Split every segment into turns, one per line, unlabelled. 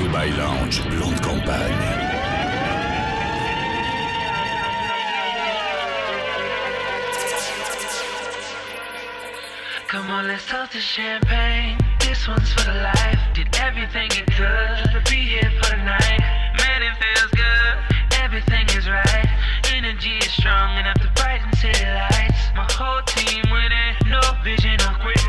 Dubai Lounge, blonde campagne.
Come on, let's toast to champagne. This one's for the life. Did everything it could just to be here for the night. Man, it feels good. Everything is right. Energy is strong enough to brighten city lights. My whole team winning. No vision of quit.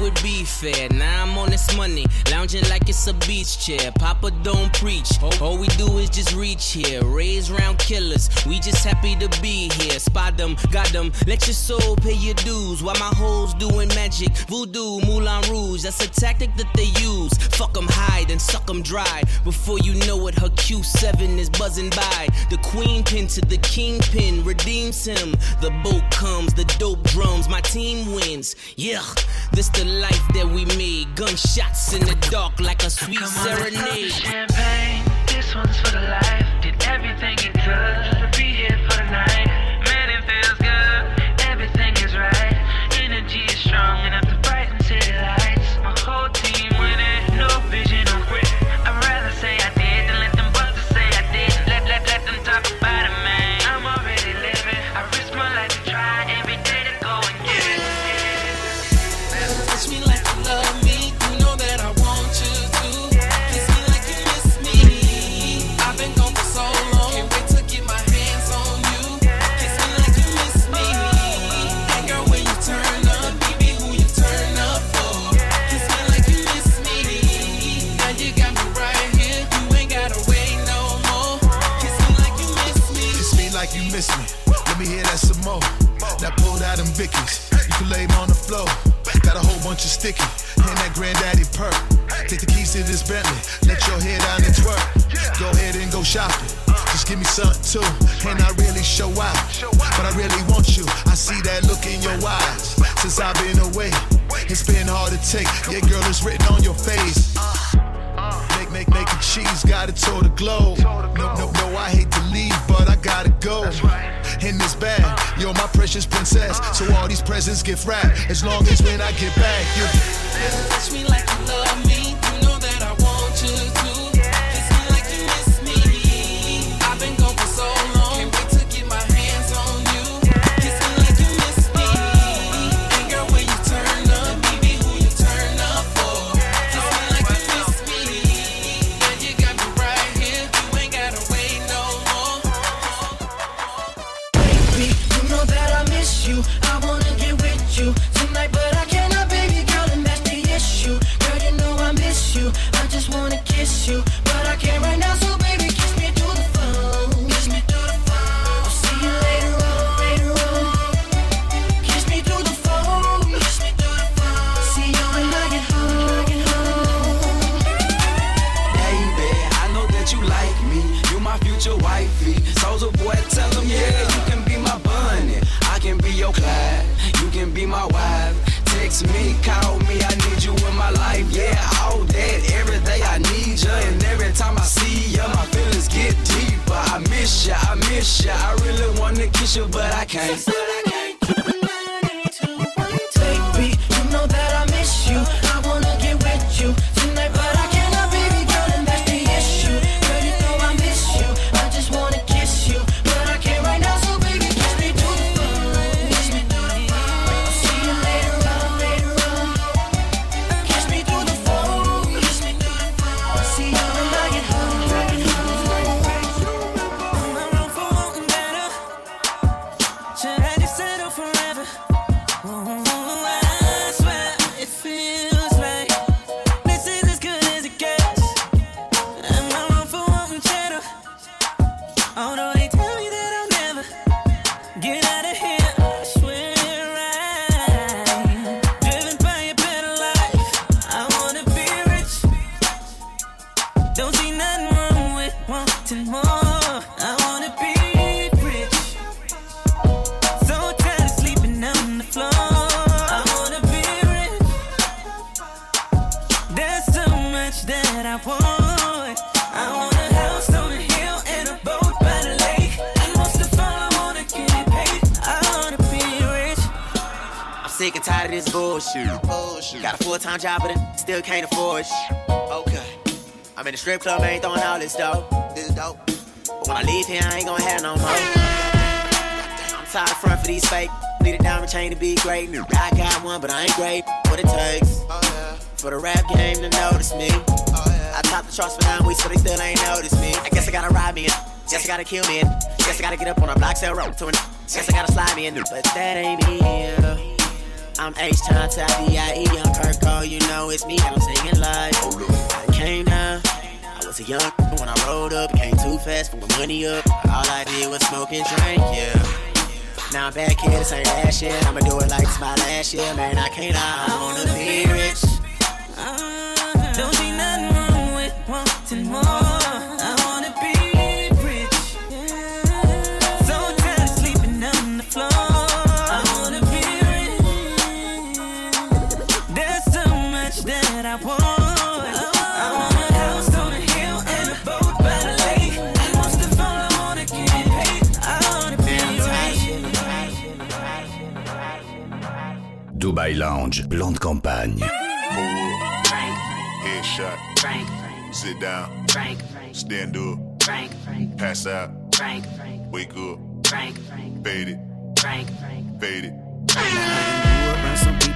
would be fair. Now I'm on this money, lounging like it's a beach chair. Papa don't preach, all we do is just reach here. Raise round killers, we just happy to be here. Spot them, got them, let your soul pay your dues. While my hoes doing magic, voodoo, Moulin Rouge, that's a tactic that they use. Fuck them, hide and suck them dry. Before you know it, her Q7 is buzzing by. The queen pin to the kingpin redeems him. The boat comes, the dope drums, my team wins. Yeah, this the life that we made. Gunshots in the dark like a sweet
serenade. On, champagne, this one's for the life. Did everything it took to be
sticky and that granddaddy perk. Take the keys to this Bentley, let your head down and twerk. Go ahead and go shopping. Just give me something too, and I really show out. But I really want you. I see that look in your eyes. Since I've been away, it's been hard to take. Yeah, girl, it's written on your face. Make, make, make a cheese, got it to the globe. precious princess. So all these presents get wrapped. As long as when I get back, you
touch me like you love me. Got a
full time job, but it still can't afford shit. Okay. I'm in the strip club, ain't throwing all this dope. This dope. But when I leave here, I ain't gonna have no more. I'm tired of front for these fake. Need a diamond chain to be great. I got one, but I ain't great. What it takes oh, for the rap game to notice me. Oh, I top the charts for nine weeks, so they still ain't noticed me. I guess I gotta ride me in. Guess I gotta kill me in. Guess I gotta get up on a block, sell rope to an. Guess I gotta slide me in. But that ain't me. I'm H to D.I.E. Young Kirk Cole, you know it's me. I'm singing live. I came down. I was a young when I rolled up. Came too fast for my money up. All I did was smoke and drink, yeah. Now I'm back here, this ain't last year. I'ma do it like it's my last year, man. I can't,
lie, I wanna be rich.
Dubai Lounge, plan de campagne.
Headshot. Sit down. Stand up. Pass out. Wake up. Fade it. Fade it.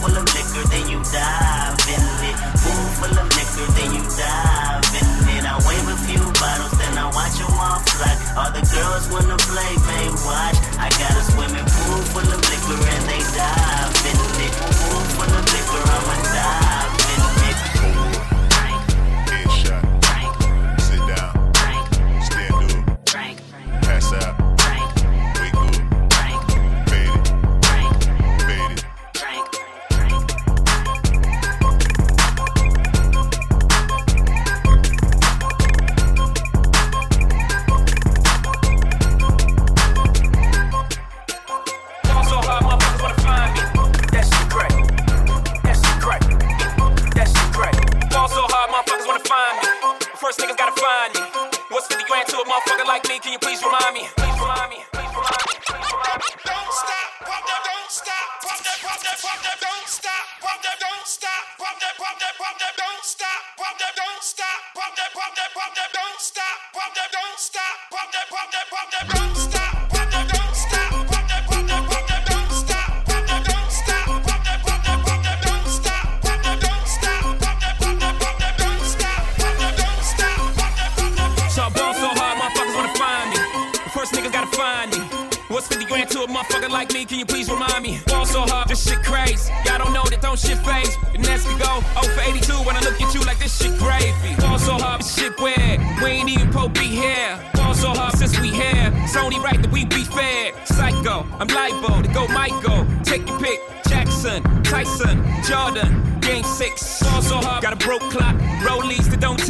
full of liquor, then you dive in it. Pool full of liquor, then you dive in it. I wave a few bottles, then I watch them all fly. All the girls wanna play, may watch. I got a swimming pool full of liquor and they dive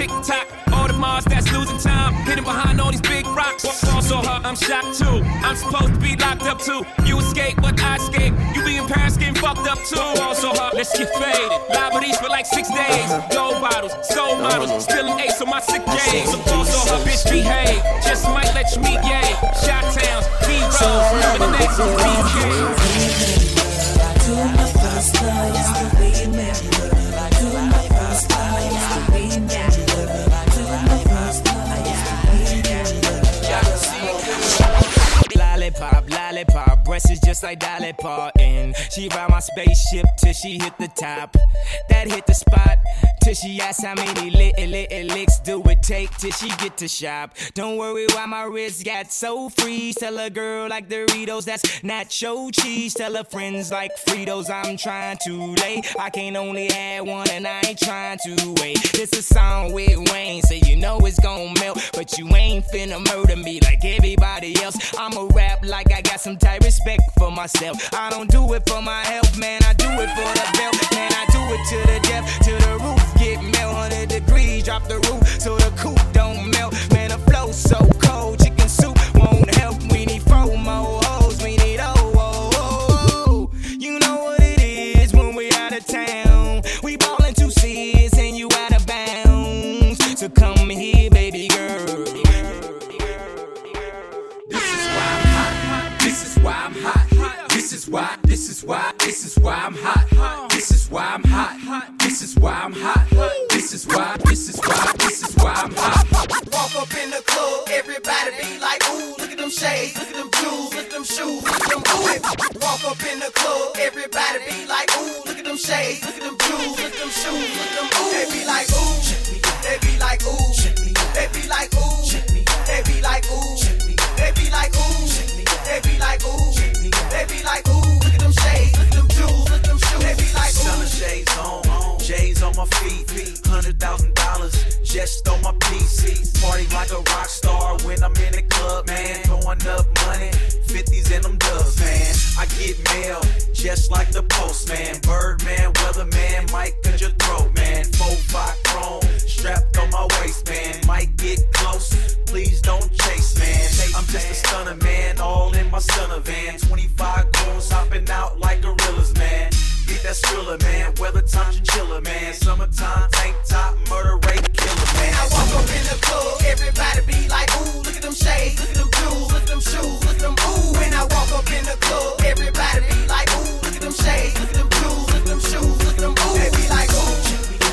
tick tock. All the Mars that's losing time. Hidden behind all these big rocks. Ball so hard, I'm shocked too. I'm supposed to be locked up too. You escape, but I escape. You be in Paris getting fucked up too. Ball so hard, let's get faded. Liberties for like six days. Gold bottles, soul models, still an ace on my sick days. So ball so hard, bitch behave. Just might let you meet yay. Shot towns, heroes, remember the next BK.
Is just like Dolly Parton. She ride my spaceship till she hit the top. That hit the spot till she asks how many lit, lit, licks do it take till she get to shop. Don't worry why my wrist got so free. Tell a girl like Doritos, that's nacho cheese. Tell her friends like Fritos, I'm trying to lay. I can't only have one and I ain't trying to wait. This a song with Wayne, so you know it's gon' melt. But you ain't finna murder me like everybody else. I'ma rap like I got some Tyrus respect for myself. I don't do it for my health, man. I do it for the belt, man. I do it to the depth, to the roof. Get melt 100 degrees, drop the roof so the coop don't melt. Man, the flow so cold, chicken soup won't help. We need four
why, this is why, this is why I'm hot. This is why I'm hot. This is why I'm hot. This is why, this is why, this is why I'm hot.
Walk up in the club, everybody be like, ooh, look at them shades, look at them jewels, look at them shoes, look at them ooh. Walk up in the club, everybody be like, ooh, look at them shades, look at them jewels, look at them shoes, look at them ooh. They be like, ooh, they be like, ooh, they be like, ooh, they be like, ooh, they be like, ooh, they be like, ooh, they be like, ooh, shades
on, J's on my feet, hundred thousand dollars just on my PC. Party like a rock star when I'm in the club, man. Throwing up money, 50s and them dubs, man. I get mail just like the postman. Birdman, weatherman, mic cut your throat, man. Four five chrome strapped on my waist, man. Might get close, please don't chase, man. I'm just a stunner, man. All in my stunner van. 25 goons hopping out like gorillas, man. Get that thriller, man. Weather time chinchilla, man. Summertime tank top, murder rate killer, man.
I walk up in the club, everybody be like, ooh, look at them shades, look at them jewels, look at them shoes, look at them ooh. When I walk up in the club, everybody be like, ooh, look at them shades, look at them jewels, look at them shoes, look at them ooh. They be like, ooh,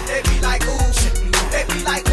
they be like, ooh, they be like, ooh,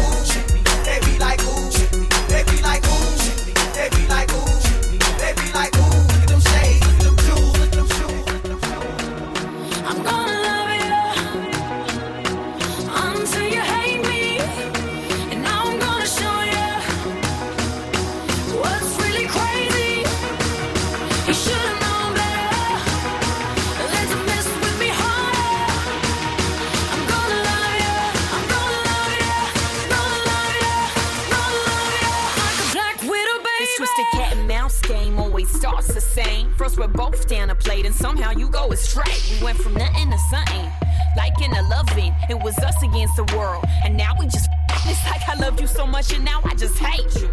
we're both down a plate and somehow you go astray. We went from nothing to something, like in a loving. It was us against the world, and now we just. It's like I loved you so much and now I just hate you.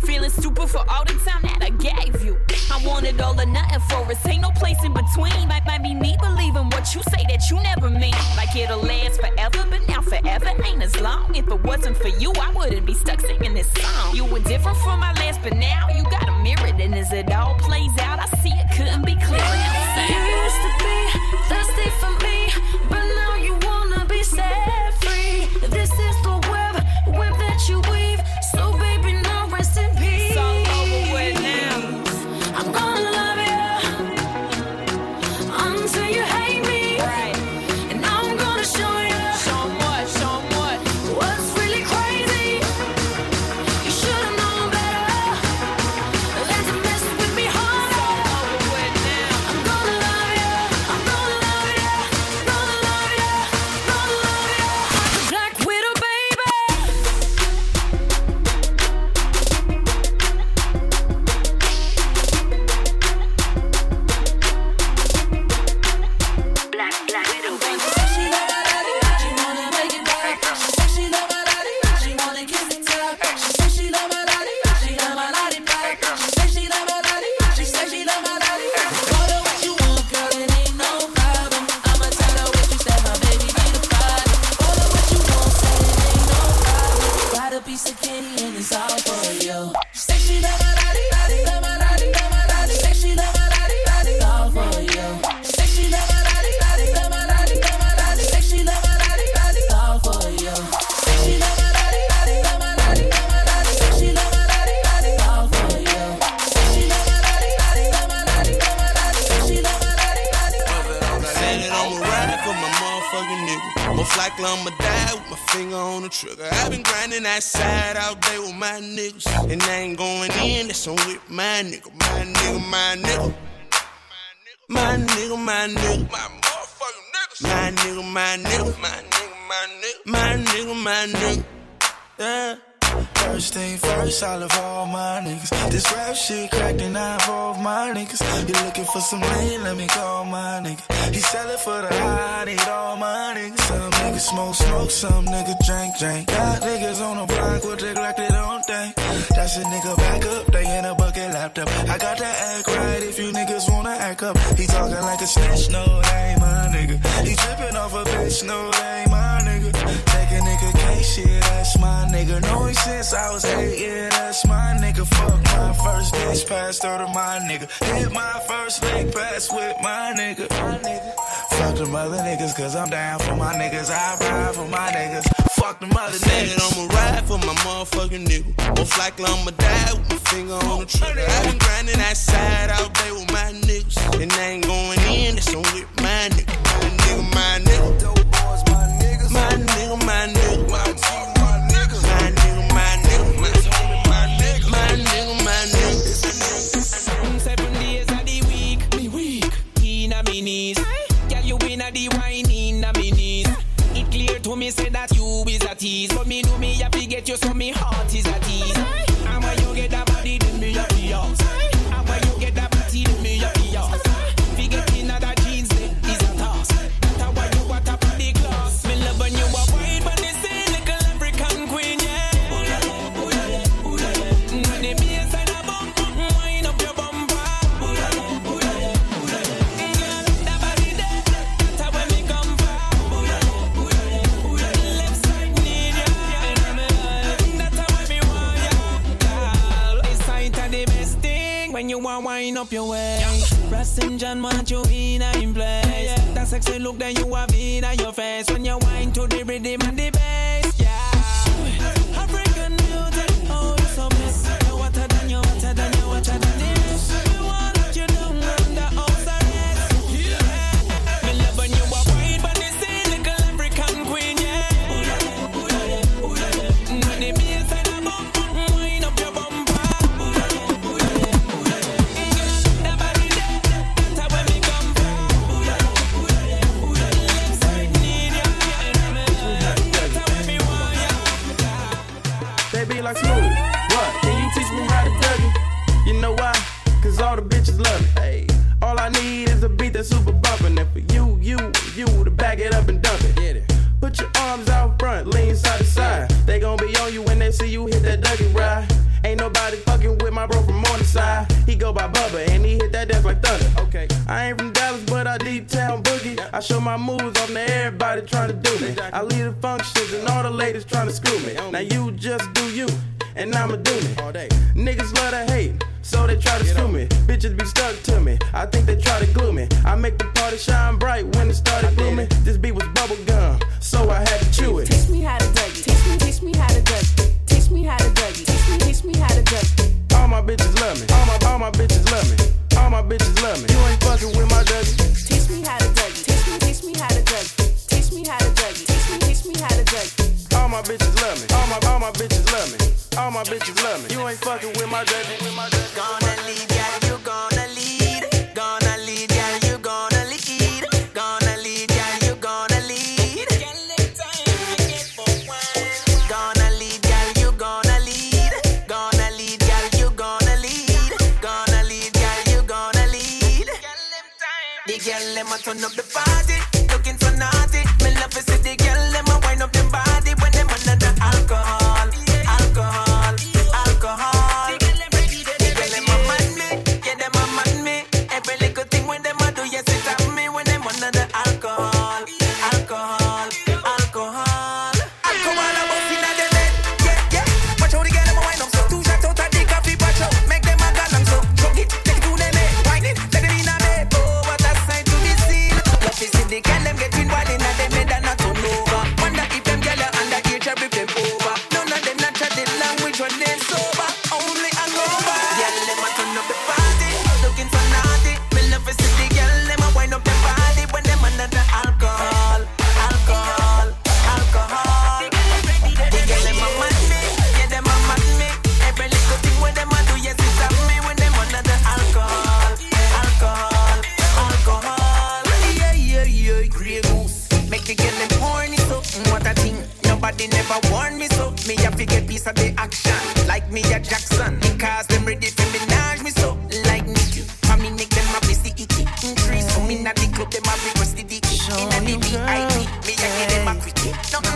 Feeling stupid for all the time that I gave you. I wanted all or nothing for us. Ain't no place in between. Might, might be me believing what you say that you never mean. Like it'll last forever, but now forever ain't as long. If it wasn't for you, I wouldn't be stuck singing this song. You were different from my last, but now you got a mirror. And as it all plays out, I see it couldn't be clearer.
You used to be thirsty for me,
smoke, some nigga, drink, drink. Got niggas on the block with they like they don't think. That's a nigga back up, they in a bucket laptop. I got that act right if you niggas wanna act up. He talking like a snitch, no, that ain't my nigga. He tripping off a bitch, no, that ain't my nigga. Take a nigga case, shit, that's my nigga. Know since I was eight, yeah, that's my nigga. Fuck my first bitch, passed her to my nigga. Hit my first leg pass with my nigga. Fuck them other niggas, cause I'm down for my niggas. I ride for my niggas. Fuck them other
Said
niggas.
I'ma ride for my motherfucking nigga. Most likely I'ma die with my finger on the trigger. i been grinding that side all day with my niggas. And I ain't going in, that's on with my nigga. My nigga, my nigga. My nigga,
you so me heart is up your way, Russ and John want you in a in place. That sexy look that you have in your face when you wind to the rhythm and the
moves off to everybody trying to do me. I lead the functions and all the ladies trying to screw me. Now you just do you, and I'ma do me. All day. Niggas love to hate. So they try to screw me. Bitches be stuck to me. I think they try to glue me. I make the party shine bright when it started blooming. This beat was bubble gum, so I had to chew it.
Teach me how to Dougie. Teach me, teach me how to Dougie. Teach me how to Dougie. Teach me, teach me how to Dougie.
All my bitches love me. All my all my bitches love me. All my bitches love me. You ain't fucking with my Dougie.
Teach me how to Dougie. Teach me, teach me how to Dougie. Teach me how to Dougie. Teach me, teach me how to Dougie.
All my bitches love me. All my all my bitches love me. All my bitches love me. You ain't fucking with my Dougie. With my Dougie.
Gonna lead, yeah, you gonna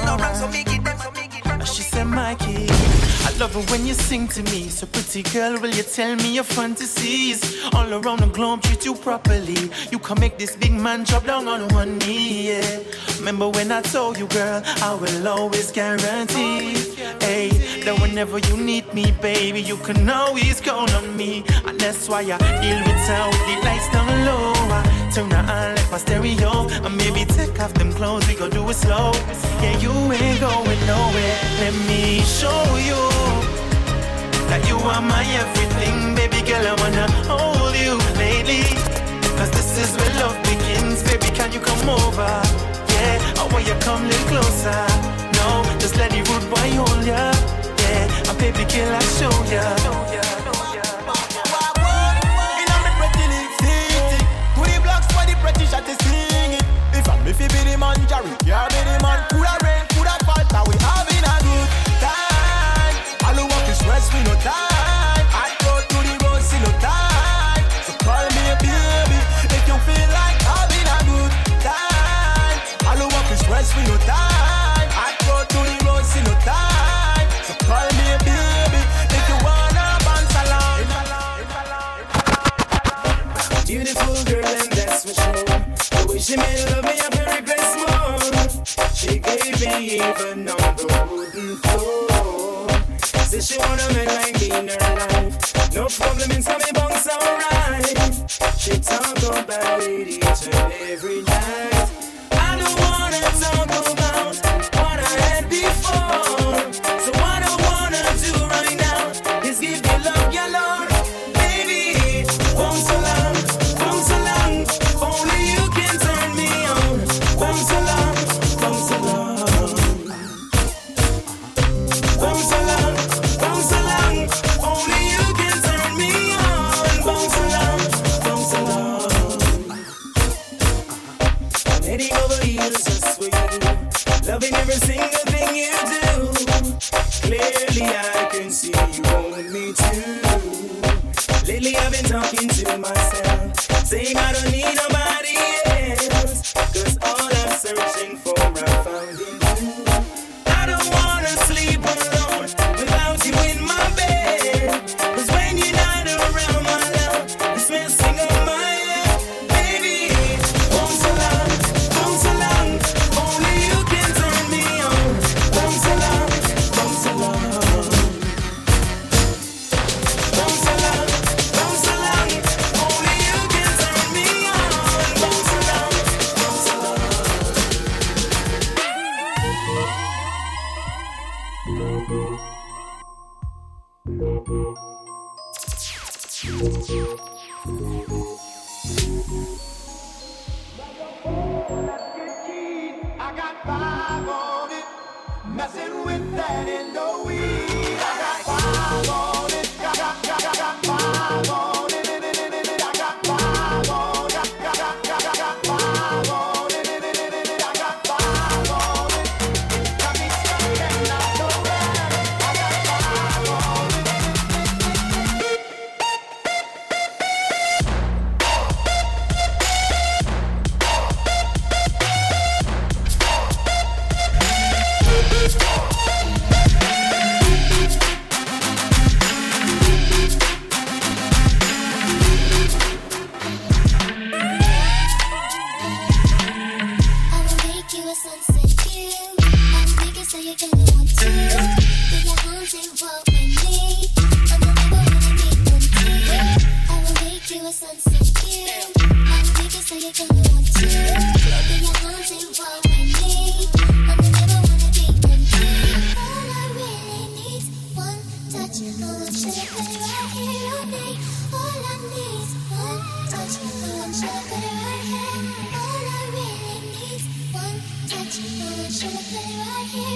no wrong so me give them, so me give them.
She said, Mikey, I love it when you sing to me. So pretty girl, will you tell me your fantasies? All around the globe, treat you properly. You can make this big man drop down on one knee. Yeah. Remember when I told you, girl, I will always guarantee. Hey, that whenever you need me, baby, you can always count on me. And that's why I deal with town with the lights down low. I turn her on like my stereo. And maybe take off them clothes, we gon' do it slow. Yeah, you ain't going nowhere. Let me show you that you are my everything, baby girl. I wanna hold you lately. Cause this is where love begins, baby. Can you come over? Yeah, I want you come little closer. No, just let the rude boy hold ya. Yeah, and baby girl, I'll show ya.
Inna me pretty To the blocks for the pretty shot to If you be the man Jerry. Yeah be the man. Coulda rain, coulda fall Now we having a good time. All who want to stress we no time. I go to the road see no time. So call me a baby If you feel like having a good time. All who want to stress we no time. I go to the road see no time. So call me a baby If you wanna bounce along.
Beautiful girl, and that's for sure. The way she made even on the wooden floor. Said she wanna make like Loving every single thing you do. Clearly, I can see you want me too. Lately, I've been talking to myself, saying I don't I you
to put right here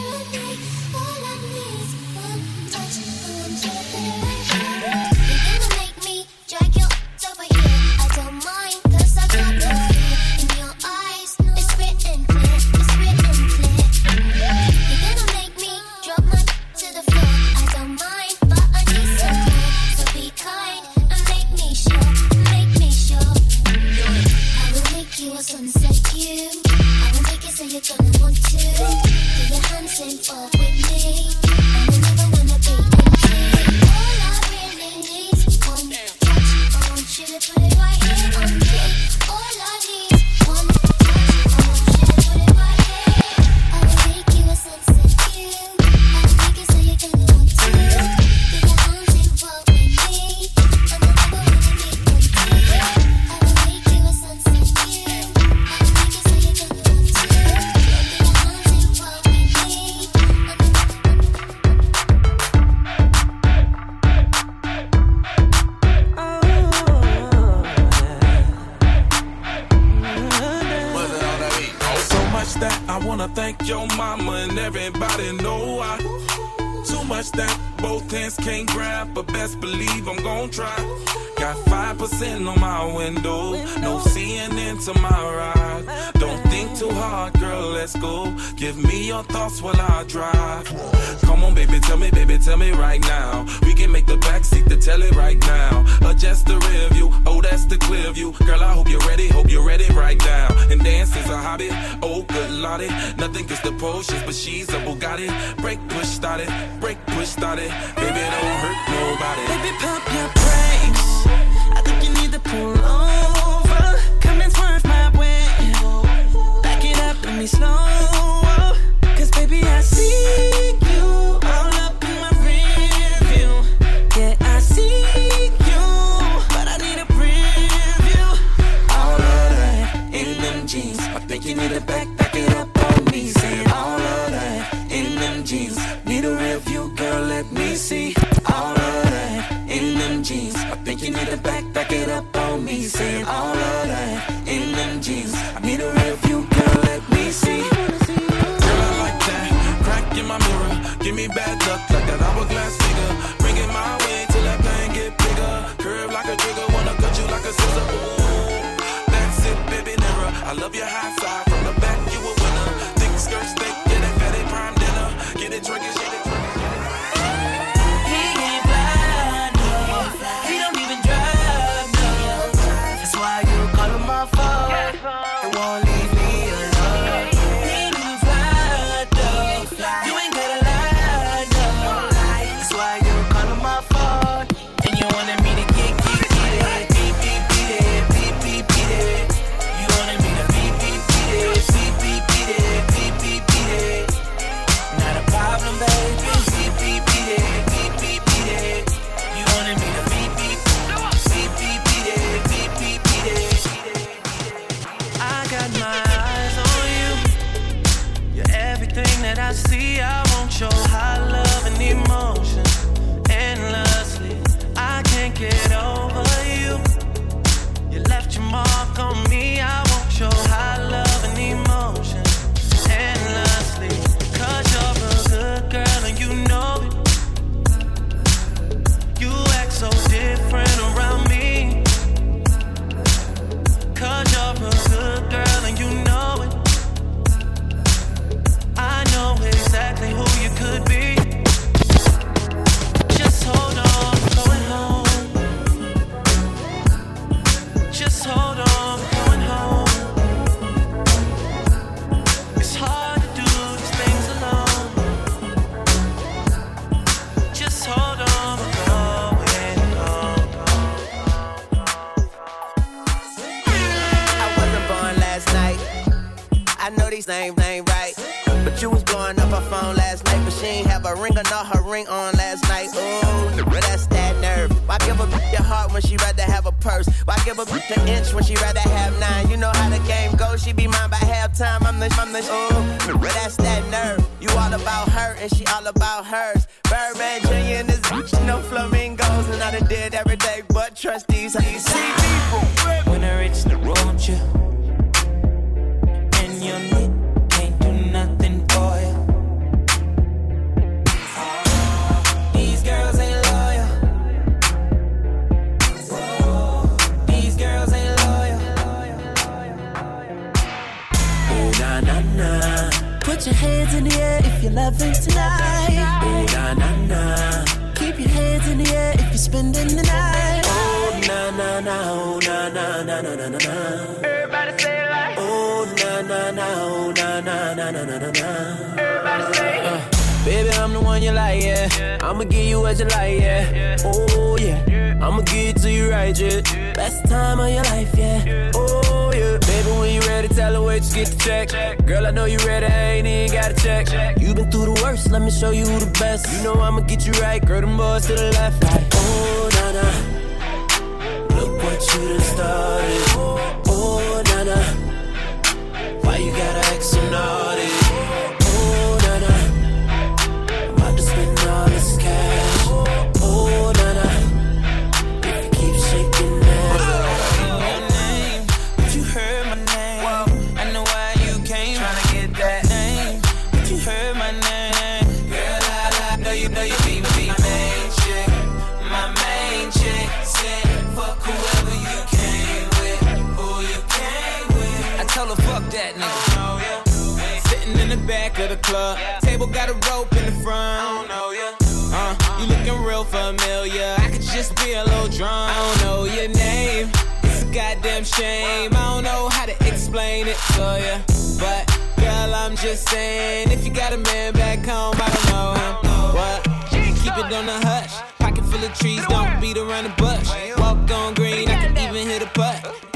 name, name right. But you was blowing up her phone last night, but she ain't have a ring or not her ring on last night. Ooh, but that's that nerve. Why give a bitch your heart when she rather have a purse? Why give a bitch an inch when she rather have nine? You know how the game goes, she be mine by halftime. I'm the, I'm the, ooh, but that's that nerve. You all about her and she all about hers. Birdman Jr. and this bitch, no flamingos, and I done did everything but trust these. See people.
When I reach the road, you. Put your hands in the air if you're loving tonight.
Oh, na na na.
Keep your hands in the air if you're spending the night.
Oh, na na na. Oh, na na na na na na.
Everybody say like.
Oh, na na na. Oh, na na na na na na.
Everybody say.
Uh. Baby, I'm the one you like, yeah. I'ma give you what you like, yeah. Oh, yeah. I'ma give it to you right, yeah. Best time of your life, yeah. Oh, tell her where you get the check. Girl, I know you ready, I ain't even got a check. You been through the worst, let me show you who the best. You know I'ma get you right, girl, them boys to the left. Oh, na-na, look what you done started. Club. Table got a rope in the front. I don't know ya. Uh, you looking real familiar. I could just be a little drunk. I don't know your name. It's a goddamn shame. I don't know how to explain it to ya. But girl, I'm just saying, if you got a man back home, I don't know him. What? Keep it on the hush. Pocket full of trees, don't beat around the bush. Walk on green, I can even hit a putt.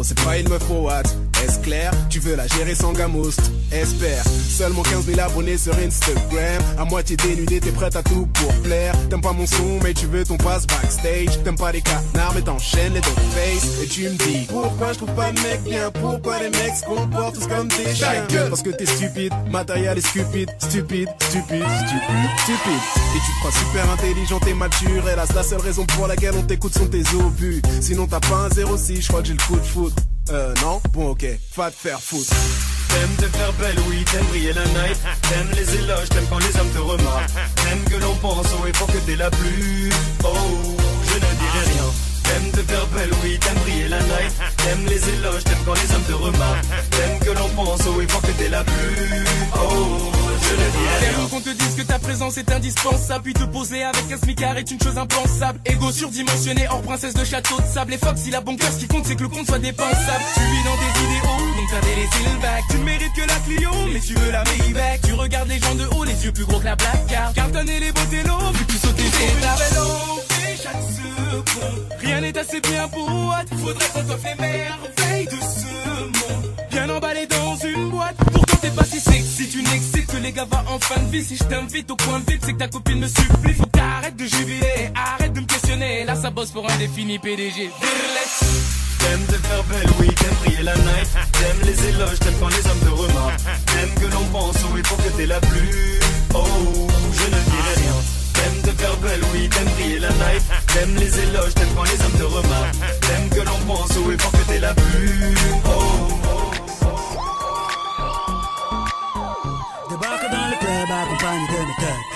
Fraises Négro c'est pas Est-ce clair? Tu veux la gérer sans gamos? Espère. Seulement 15 000 abonnés sur Instagram. À moitié dénudé t'es prête à tout pour plaire. T'aimes pas mon son mais tu veux ton passe backstage T'aimes pas les canards mais t'enchaînes les dog face. Et tu me dis Pourquoi je trouve pas de mec bien? Pourquoi les mecs se comportent tous comme des chiens? Parce que t'es stupide. Matériel est stupide. Stupide, stupide, stupide, stupide. Et tu te crois super intelligent et mature. Hélas la seule raison pour laquelle on t'écoute sont tes obus. Sinon t'as pas un 06 je crois que j'ai le coup de foudre Euh non? Bon ok Va te faire foutre
T'aimes te faire belle, oui, t'aimes briller la night. T'aimes les éloges, t'aimes quand les hommes te remarquent. T'aimes que l'on pense au effort que t'es la plus. Oh, je ne dirai rien. T'aimes te faire belle, oui, t'aimes briller la night. T'aimes les éloges, t'aimes quand les hommes te remarquent. T'aimes que l'on pense il faut que t'es la plus. Oh,
bon qu'on te dise que ta présence est indispensable Puis te poser avec un smicard est une chose impensable. Ego surdimensionné hors princesse de château de sable. Et Fox il a bon cœur, ce qui compte c'est que le compte soit dépensable. Tu vis dans des idéaux, donc t'as délaissé le bac. Tu ne mérites que la Clio, mais tu veux la Maybach. Tu regardes les gens de haut, les yeux plus gros que la black card Carton et les botellos, vu que tu sautes tes chaque seconde Rien n'est assez bien pour Faudrait qu'on t'offre les merveilles de ce monde. Bien emballé dans une boîte pas si sexy Tu n'excites que les gars va en fin de vie Si je t'invite au coin vide C'est que ta copine me supplie Faut t'arrêtes de jubiler Arrête de me questionner Là ça bosse pour un défini PDG
T'aimes te faire belle, oui, t'aimes briller la night. T'aimes les éloges, t'aimes quand les hommes te remarquent. T'aimes que l'on pense, oui, pour que t'es la plus. Oh, je ne dirai rien. T'aimes te faire belle, oui, t'aimes briller la night. T'aimes les éloges, t'aimes quand les hommes te remarquent. T'aimes que l'on pense, oui, pour que t'es la plus. Oh,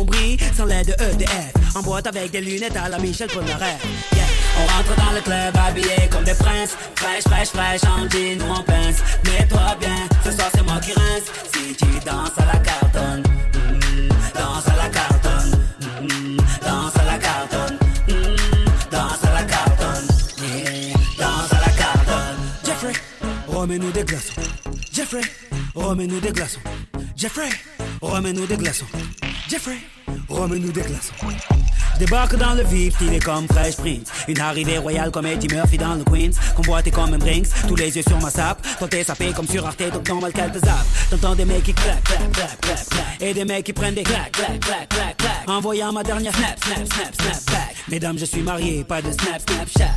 brille sans l'aide de EDF En boîte avec des lunettes à la Michel Polnareff. Yeah. On rentre dans le club habillé comme des princes. Fraîche, fraîche, fraîche, en jean ou en pince. Mets-toi bien, ce soir c'est moi qui rince. Si tu danses à la cartonne mm, Danse à la cartonne mm, Danse à la cartonne mm, yeah, Danse à la cartonne. Jeffrey, remets-nous des glaçons. Jeffrey, remets-nous des glaçons. Jeffrey, remets-nous des glaçons Jeffrey, remets-nous des glaçons Débarque dans le vif, stylé comme Fresh Prince. Une arrivée royale comme Eddie Murphy dans le Queens. Convoité comme un Brinks, tous les yeux sur ma sape. Ton t'es sapé comme sur Arte, donc normal qu'elle te zappe. T'entends des mecs qui claquent, claquent, claquent, claquent, claquent. Et des mecs qui prennent des claques, claques, claques, claques, claques. Envoyant ma dernière snap, snap, snap, snap back. Mesdames, je suis marié, pas de snap, snapchat.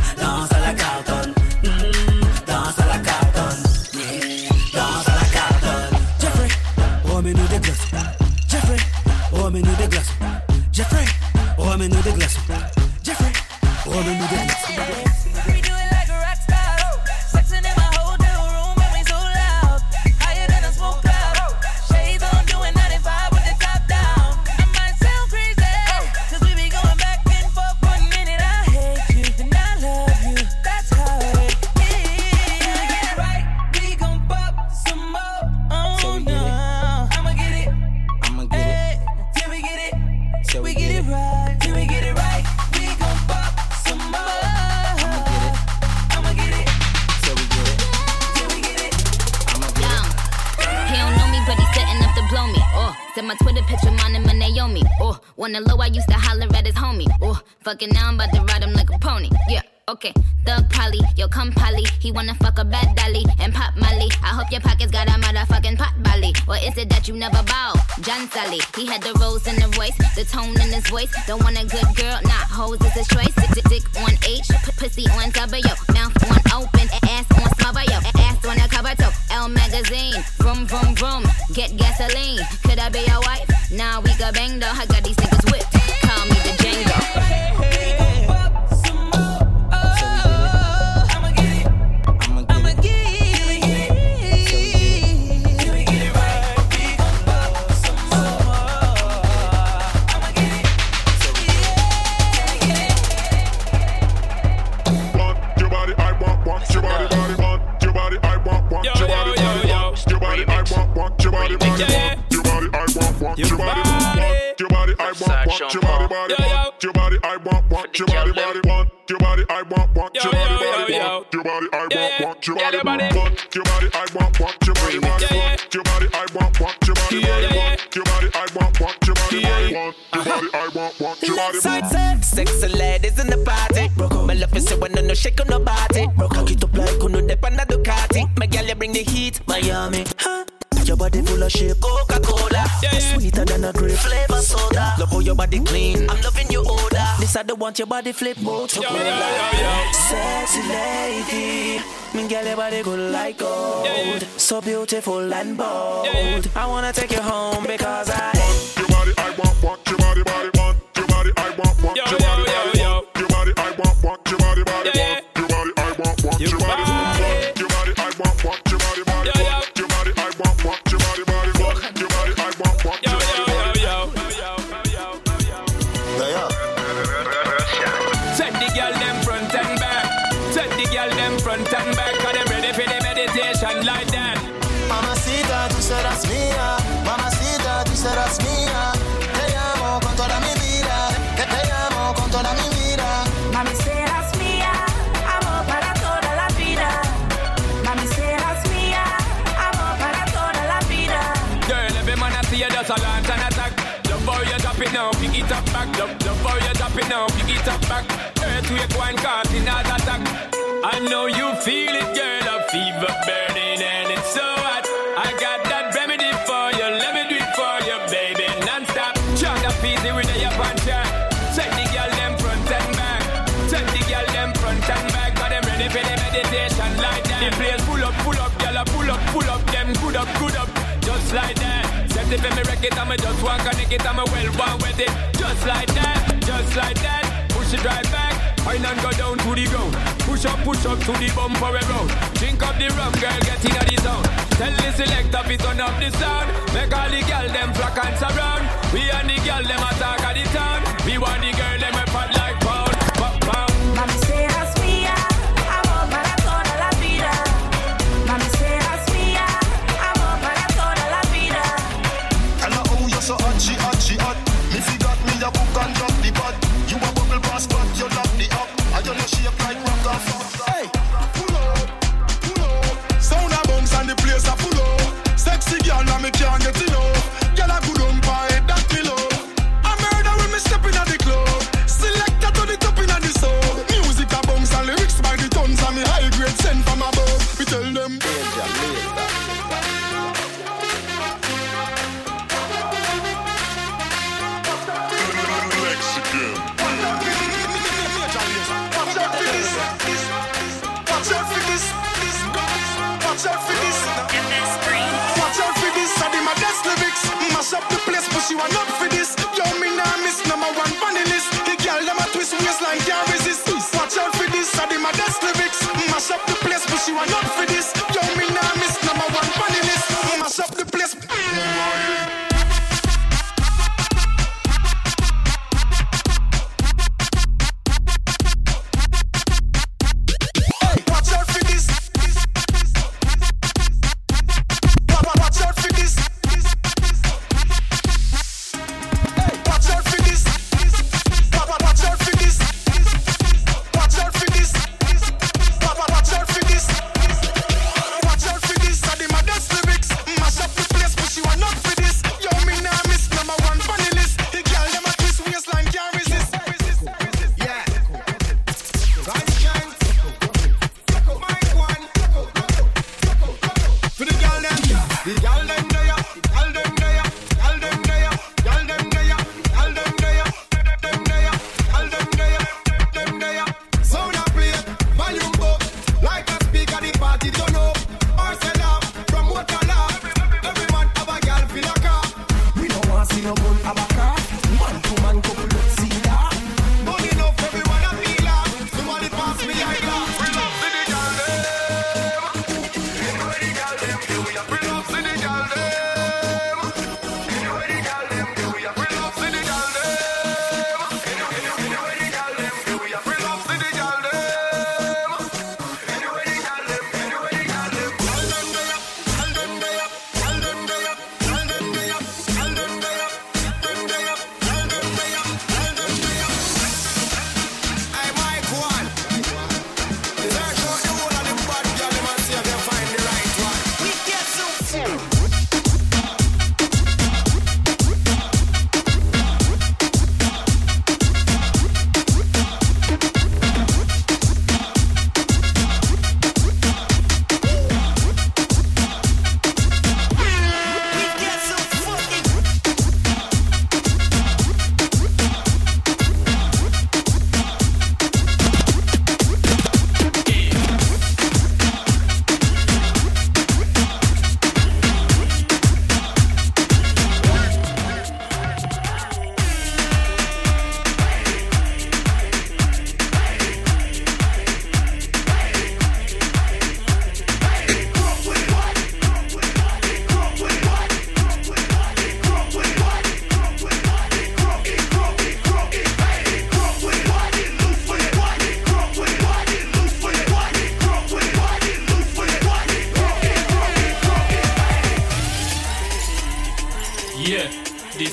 remets-nous des glaçons. Jeffrey, remets-nous des glaçons. Jeffrey, remets-nous des
Fucking now I'm about to ride him like a pony. Yeah. Okay, Thug Polly, yo come Polly. He wanna fuck a bad dolly and pop Molly. I hope your pockets got a motherfucking pot belly. Or is it that you never bow? John Sally, he had the rose in the voice, the tone in his voice. Don't want a good girl, not hoes is his choice.
want your body
flip both. Sexy lady, me girl your body good like gold. So beautiful and bold. I wanna take you home because I.
peasy with the up and. Check the girl them front and back. Check the girl them front and back. Got them ready for the meditation like that. The place pull up, pull up, girl, pull up, pull up. Them good up, good up, just like that. Set it for me it, I'm a just one connect it, I'm a well one with it. Just like that, just like that. Push it right back. I and go down to the ground. Push up, push up to the bumper around. Drink up the rum, girl, get in the zone. Tell the selector, be turn up the sound. Make all the girl them flock and surround. We and the girl them attack at the town. We want the girl them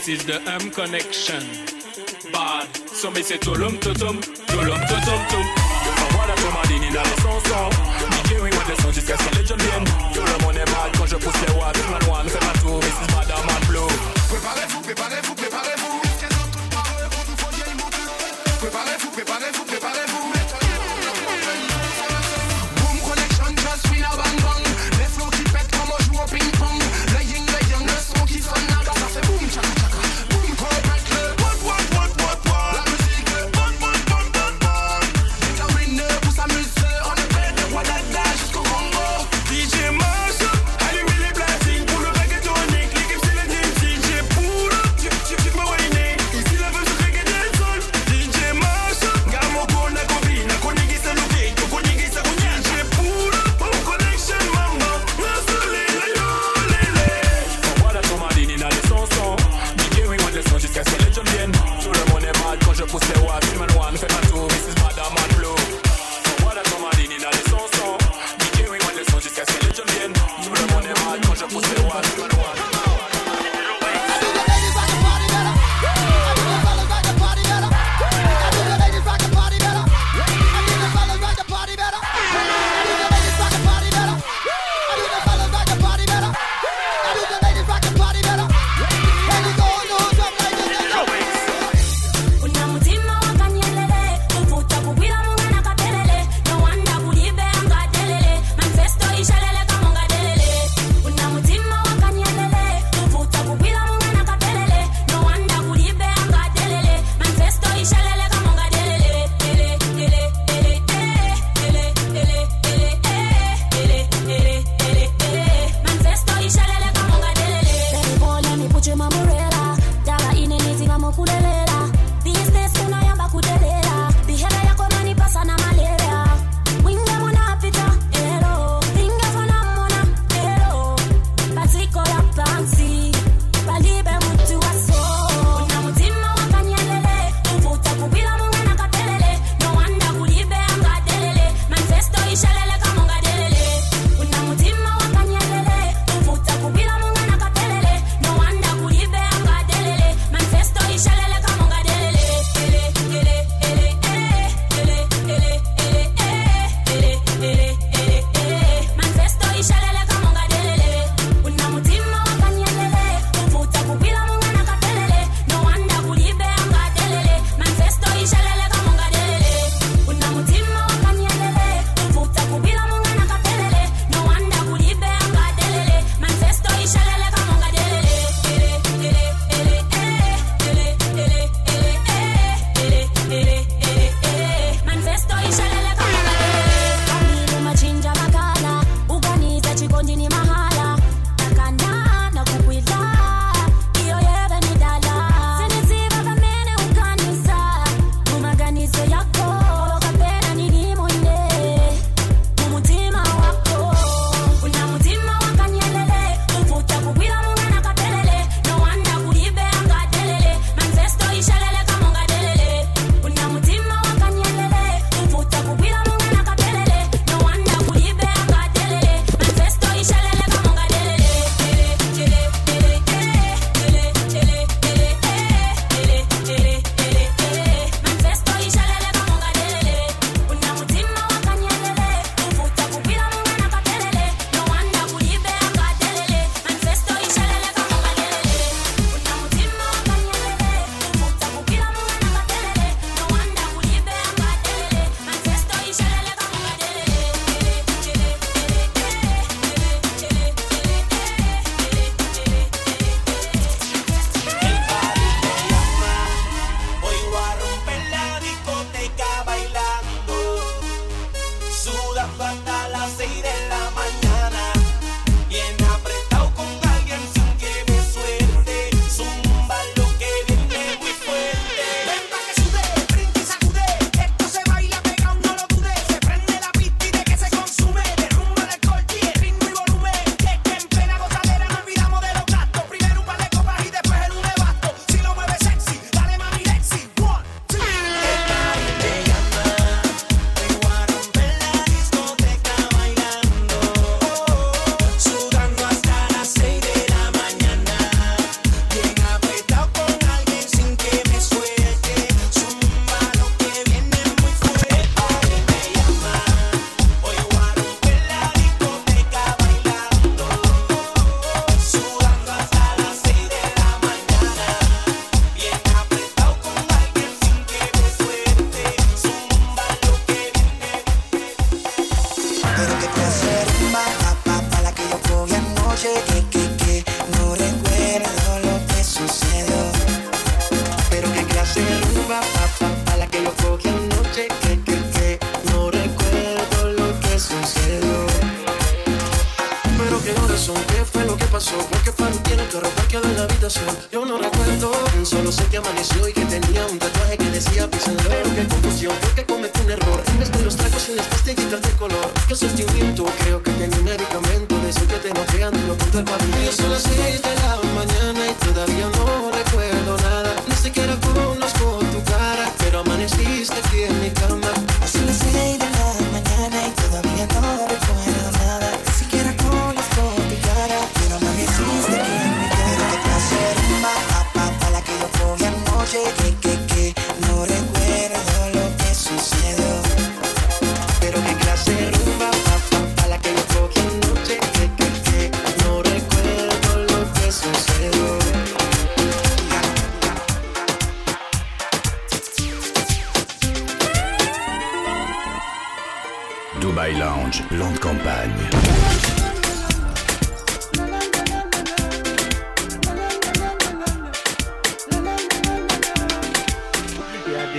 this is the M connection. Bad, so me say tulum tutum, tulum tutum tum.
Voilà tout ma dini dans les chansons DJ oui, moi des sons jusqu'à ce que les jeunes viennent Tout est bad quand je pousse les Man one, fais ma tour, Mrs. Badaman Blue
préparez-vous, préparez-vous.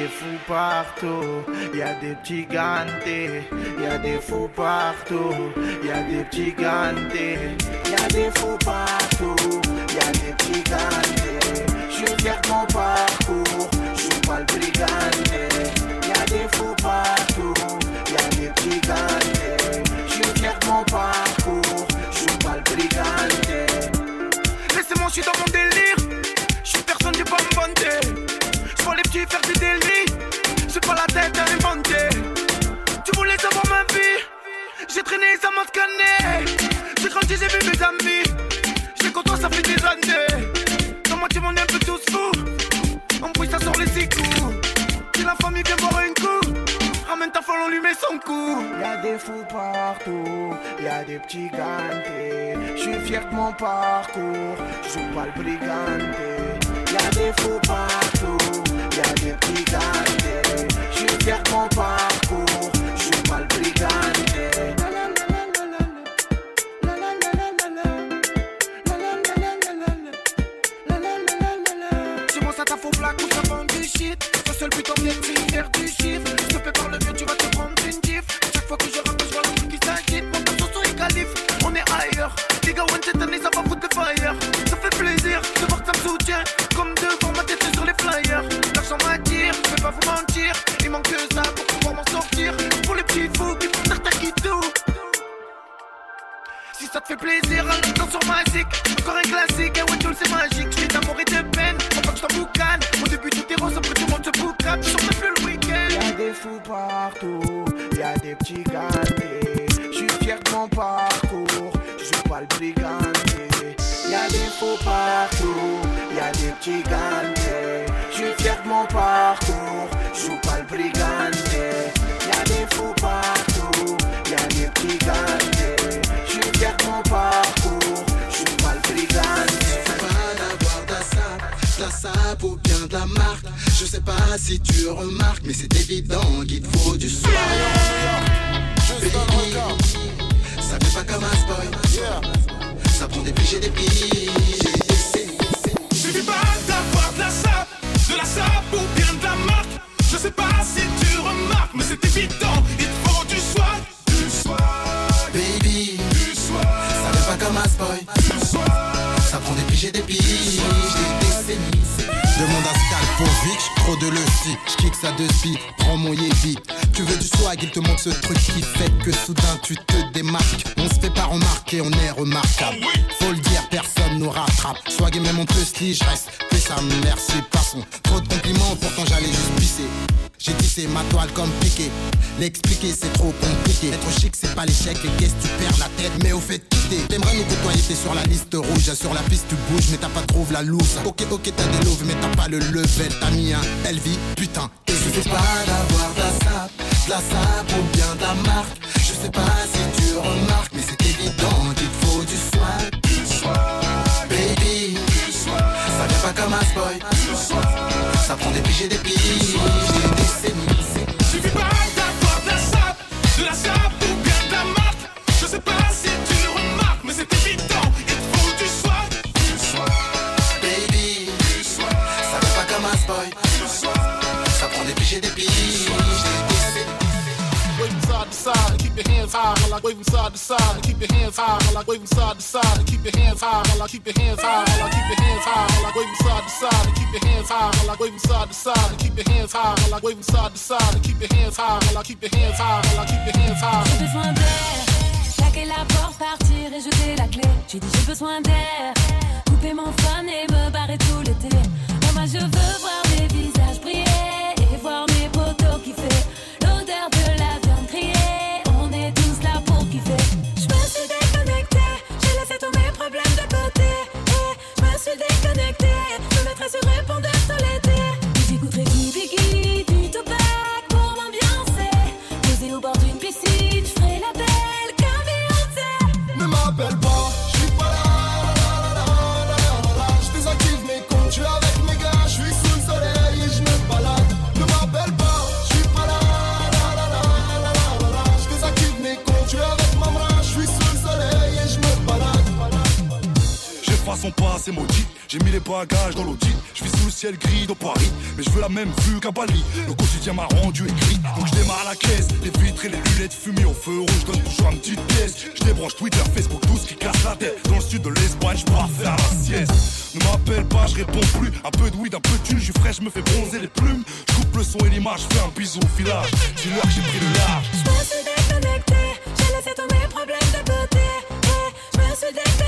Fous partout, y des petits gantés, y des fous partout, y a des petits gantés, y des fous partout, y a des petits gantés. Je suis fier de mon parcours, je pas le brigandé. Y a des fous partout, y a des petits gantés. Je suis fier de mon parcours, je pas le brigandé. Laissez-moi, je suis dans mon délire, je suis personne, vanter. Je vois les petits faire des délits. J'ai pas la tête à inventer. Tu voulais savoir ma vie. J'ai traîné, ça m'a scanné. J'ai grandi, j'ai vu mes amis. J'ai côtoie, ça fait des années. Dans moi, tu m'en es un peu tous fous. On bruit, ça sort les six coups. Si la famille vient boire un coup, ramène ta folle, on lui met son coup. Y'a des fous partout, y'a des petits gantés. Je suis fier de mon parcours, je joue pas le briganté. Des fous partout, y'a des petits gantés. Je suis je à ta faux plaque ou ça vend du shit? Seul faire du chiffre Je fais par le mieux, tu vas te prendre une Chaque fois que je je qui qualifs, on est ailleurs. Les gars, one cette année, vais pas vous mentir. Il manque que ça pour pouvoir m'en sortir. Pour les petits fous qui font certains qui tout. Si ça te fait plaisir, un temps sur ma zik. Encore un classique, un one c'est magique. J'ai d'amour et de peine, voit que je t'en boucane. Au début tout est rose, après tout le monde se boucane. Je sors plus le week-end. Y'a des fous partout, y'a des petits gantés Je suis fier de mon parcours, je joue pas le briganté Y'a des faux partout, y'a des petits gantés Je suis fier de mon parcours, je joue pas le briganté Y'a des faux partout, y'a des petits gantés Je suis fier de mon parcours, je suis pas le briganté
pas d'avoir de la sape, de la sape ou bien de la marque. Je sais pas si tu remarques, mais c'est évident qu'il te faut du soin. Baby, ça fait pas comme un spoil. Ça prend des piges et des piges.
La ou bien de la marque. Je sais pas si tu remarques, mais c'est évident, il te faut du swag, du swag,
Baby,
du swag,
ça fait pas comme un spoil.
du swag.
Ça prend des piges et des piges, des décennies.
Demande à Skalpovic, trop de le si J'kick ça de spi, prends mon yébi Tu veux du swag, il te montre ce truc qui fait que soudain tu te démarques. On se fait pas remarquer, on est remarquable. Faut le dire, personne nous rattrape. Swag et même peut se je reste plus ça merci passons. Trop de compliments, pourtant j'allais juste pisser. J'ai tissé ma toile comme piqué. L'expliquer c'est trop compliqué. Être chic c'est pas l'échec. Et qu'est-ce tu perds la tête Mais au fait quitter T'aimerais nous côtoyer t'es sur la liste rouge. Sur la piste tu bouges mais t'as pas trouvé la loose. Ok ok t'as des loves mais t'as pas le level. T'as mis un LV putain. Et je
Suffit pas d'avoir de la sape, de la sape ou bien de la marque. Je sais pas si tu remarques, mais c'est évident qu'il faut du swag.
Du swag,
ça prend des piges et des piges.
hands high while I wave them side to side. Keep your hands high while I wave them side to side. Keep your hands high while I keep your hands high while I keep your hands high while I wave them side to side. Keep your hands high while I wave them side to side. Keep your hands high while I wave them side to side. Keep your hands high while I keep your hands high while I keep your hands high.
J'ai besoin d'air, claquer la porte, partir et jeter la clé. J'ai dit j'ai besoin d'air, couper mon fun et me barrer tout l'été. Oh, moi je veux voir des visages briller.
dans l'audit. Je vis sous le ciel gris dans Paris, mais je veux la même vue qu'à Bali. Le quotidien m'a rendu écrit, donc je démarre la caisse. Les vitres et les lunettes fumées au feu rouge donnent toujours une petite pièce. Je débranche Twitter, Facebook, tout ce qui casse la tête. Dans le sud de l'Espagne, je pars faire la sieste. Ne m'appelle pas, je réponds plus. Un peu de weed, un peu de thune, je suis frais, je me fais bronzer les plumes. Je coupe le son et l'image, je fais un bisou au village. Dis-leur que j'ai pris le large.
Je me suis déconnecté, j'ai laissé tous mes problèmes de côté. Eh, je me suis.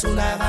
es una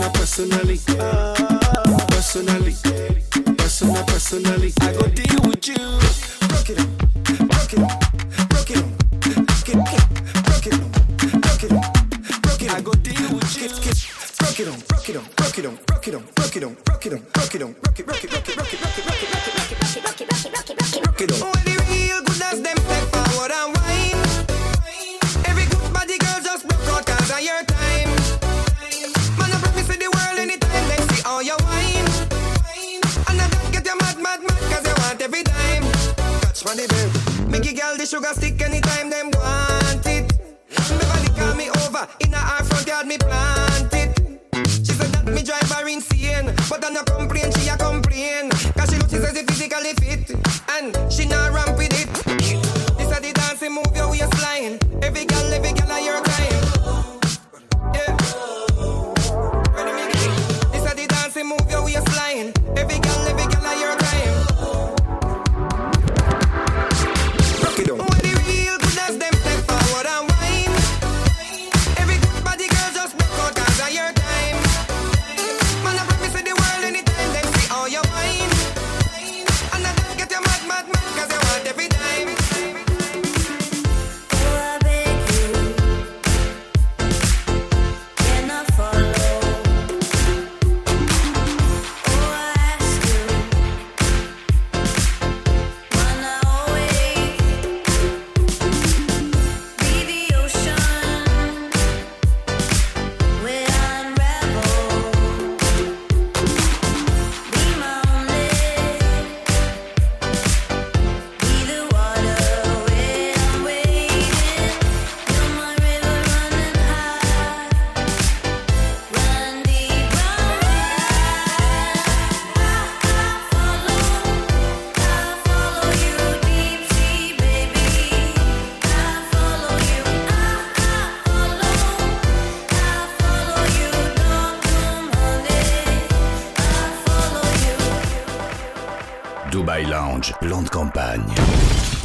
Personally, personally, personally, personally, personally, I go deal with you.
Dubai Lounge, plan de campagne.